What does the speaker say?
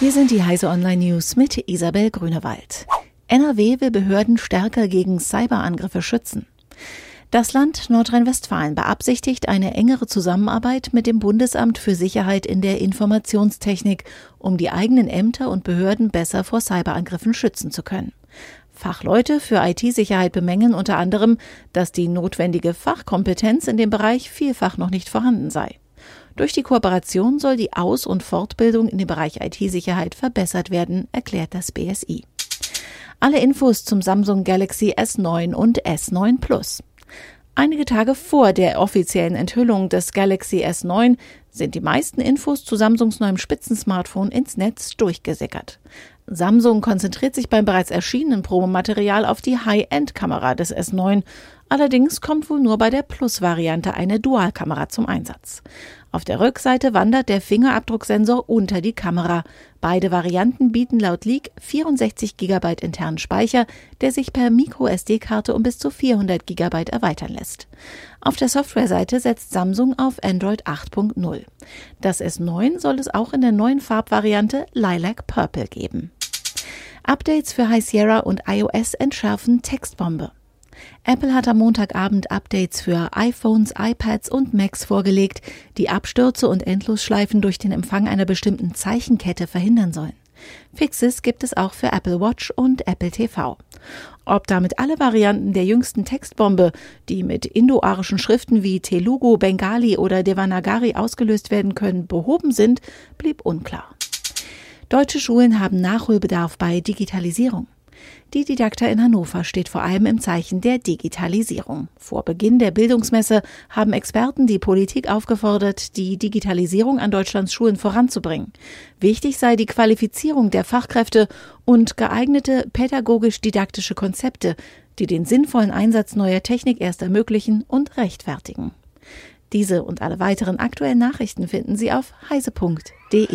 Hier sind die Heise Online News mit Isabel Grünewald. NRW will Behörden stärker gegen Cyberangriffe schützen. Das Land Nordrhein-Westfalen beabsichtigt eine engere Zusammenarbeit mit dem Bundesamt für Sicherheit in der Informationstechnik, um die eigenen Ämter und Behörden besser vor Cyberangriffen schützen zu können. Fachleute für IT-Sicherheit bemängeln unter anderem, dass die notwendige Fachkompetenz in dem Bereich vielfach noch nicht vorhanden sei. Durch die Kooperation soll die Aus- und Fortbildung in dem Bereich IT-Sicherheit verbessert werden, erklärt das BSI. Alle Infos zum Samsung Galaxy S9 und S9 Plus. Einige Tage vor der offiziellen Enthüllung des Galaxy S9 sind die meisten Infos zu Samsungs neuem Spitzensmartphone ins Netz durchgesickert. Samsung konzentriert sich beim bereits erschienenen Promomaterial auf die High-End-Kamera des S9. Allerdings kommt wohl nur bei der Plus-Variante eine Dualkamera zum Einsatz. Auf der Rückseite wandert der Fingerabdrucksensor unter die Kamera. Beide Varianten bieten laut Leak 64 GB internen Speicher, der sich per MicroSD-Karte um bis zu 400 GB erweitern lässt. Auf der Softwareseite setzt Samsung auf Android 8.0. Das S9 soll es auch in der neuen Farbvariante Lilac Purple geben. Updates für High Sierra und iOS entschärfen Textbombe. Apple hat am Montagabend Updates für iPhones, iPads und Macs vorgelegt, die Abstürze und Endlosschleifen durch den Empfang einer bestimmten Zeichenkette verhindern sollen. Fixes gibt es auch für Apple Watch und Apple TV. Ob damit alle Varianten der jüngsten Textbombe, die mit indoarischen Schriften wie Telugu, Bengali oder Devanagari ausgelöst werden können, behoben sind, blieb unklar. Deutsche Schulen haben Nachholbedarf bei Digitalisierung. Die Didakta in Hannover steht vor allem im Zeichen der Digitalisierung. Vor Beginn der Bildungsmesse haben Experten die Politik aufgefordert, die Digitalisierung an Deutschlands Schulen voranzubringen. Wichtig sei die Qualifizierung der Fachkräfte und geeignete pädagogisch-didaktische Konzepte, die den sinnvollen Einsatz neuer Technik erst ermöglichen und rechtfertigen. Diese und alle weiteren aktuellen Nachrichten finden Sie auf heise.de.